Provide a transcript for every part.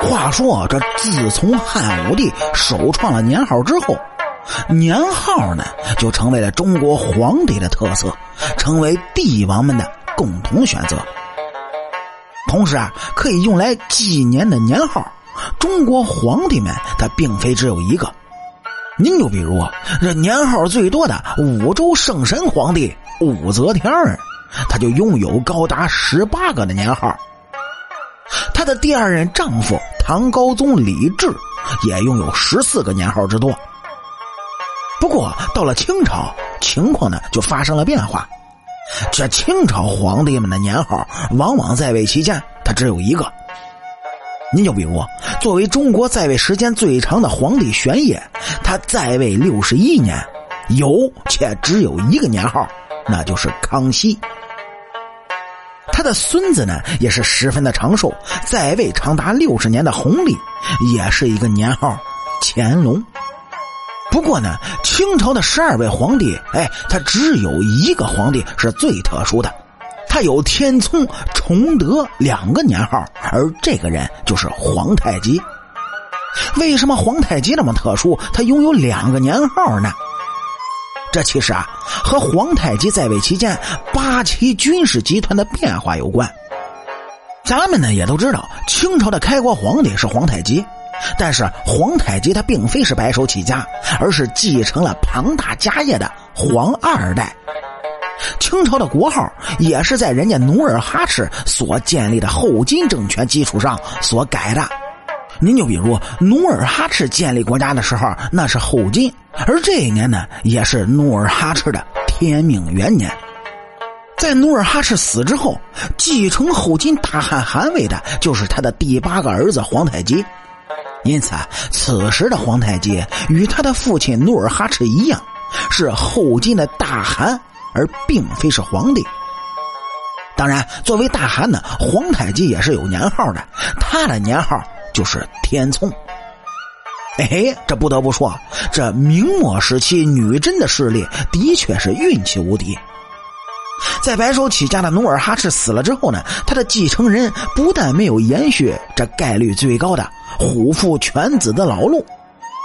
话说，这自从汉武帝首创了年号之后，年号呢就成为了中国皇帝的特色，成为帝王们的共同选择。同时啊，可以用来纪年的年号，中国皇帝们他并非只有一个。您就比如啊，这年号最多的武周圣神皇帝武则天儿，他就拥有高达十八个的年号。他的第二任丈夫唐高宗李治也拥有十四个年号之多。不过到了清朝，情况呢就发生了变化。这清朝皇帝们的年号往往在位期间他只有一个。您就比如，作为中国在位时间最长的皇帝玄烨，他在位六十一年，有且只有一个年号，那就是康熙。他的孙子呢，也是十分的长寿，在位长达六十年的弘历，也是一个年号乾隆。不过呢，清朝的十二位皇帝，哎，他只有一个皇帝是最特殊的。他有天聪、崇德两个年号，而这个人就是皇太极。为什么皇太极那么特殊？他拥有两个年号呢？这其实啊，和皇太极在位期间八旗军事集团的变化有关。咱们呢也都知道，清朝的开国皇帝是皇太极，但是皇太极他并非是白手起家，而是继承了庞大家业的皇二代。清朝的国号也是在人家努尔哈赤所建立的后金政权基础上所改的。您就比如努尔哈赤建立国家的时候，那是后金，而这一年呢，也是努尔哈赤的天命元年。在努尔哈赤死之后，继承后金大汗汗位的就是他的第八个儿子皇太极。因此，此时的皇太极与他的父亲努尔哈赤一样，是后金的大汗。而并非是皇帝。当然，作为大汗呢，皇太极也是有年号的，他的年号就是天聪。哎，这不得不说，这明末时期女真的势力的确是运气无敌。在白手起家的努尔哈赤死了之后呢，他的继承人不但没有延续这概率最高的虎父犬子的老路，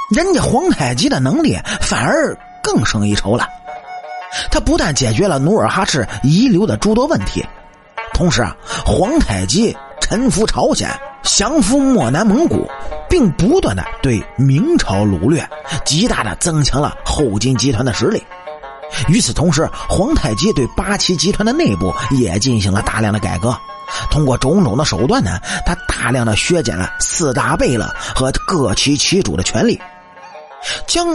人家皇太极的能力反而更胜一筹了。他不但解决了努尔哈赤遗留的诸多问题，同时啊，皇太极臣服朝鲜，降服漠南蒙古，并不断的对明朝掳掠，极大的增强了后金集团的实力。与此同时，皇太极对八旗集团的内部也进行了大量的改革，通过种种的手段呢，他大量的削减了四大贝勒和各旗旗主的权利。将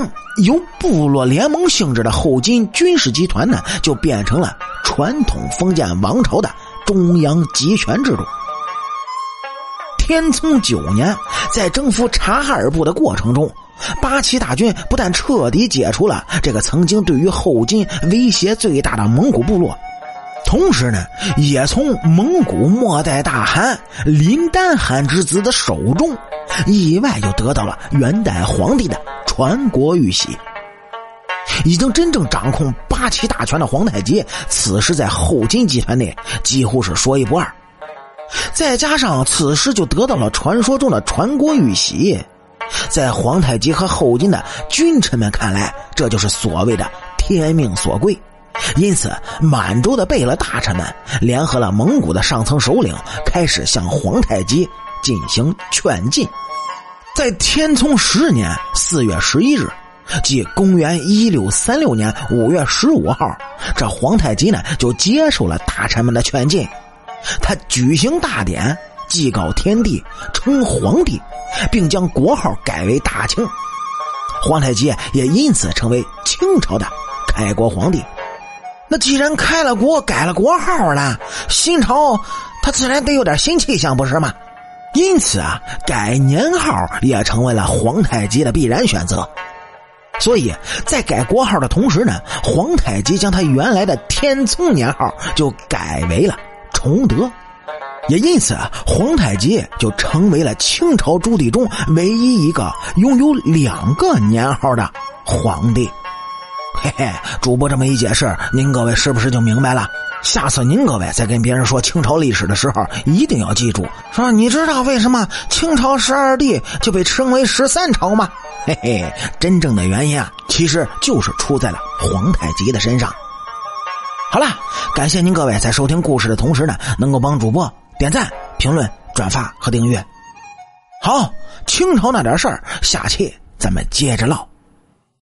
由部落联盟性质的后金军事集团呢，就变成了传统封建王朝的中央集权制度。天聪九年，在征服察哈尔部的过程中，八旗大军不但彻底解除了这个曾经对于后金威胁最大的蒙古部落，同时呢，也从蒙古末代大汗林丹汗之子的手中，意外就得到了元代皇帝的。传国玉玺，已经真正掌控八旗大权的皇太极，此时在后金集团内几乎是说一不二。再加上此时就得到了传说中的传国玉玺，在皇太极和后金的君臣们看来，这就是所谓的天命所归。因此，满洲的贝勒大臣们联合了蒙古的上层首领，开始向皇太极进行劝进。在天聪十年四月十一日，即公元一六三六年五月十五号，这皇太极呢就接受了大臣们的劝进，他举行大典，祭告天地，称皇帝，并将国号改为大清。皇太极也因此成为清朝的开国皇帝。那既然开了国，改了国号了，新朝他自然得有点新气象，不是吗？因此啊，改年号也成为了皇太极的必然选择。所以在改国号的同时呢，皇太极将他原来的天聪年号就改为了崇德，也因此啊，皇太极就成为了清朝朱棣中唯一一个拥有两个年号的皇帝。嘿嘿，主播这么一解释，您各位是不是就明白了？下次您各位在跟别人说清朝历史的时候，一定要记住，说你知道为什么清朝十二帝就被称为十三朝吗？嘿嘿，真正的原因啊，其实就是出在了皇太极的身上。好了，感谢您各位在收听故事的同时呢，能够帮主播点赞、评论、转发和订阅。好，清朝那点事儿，下期咱们接着唠。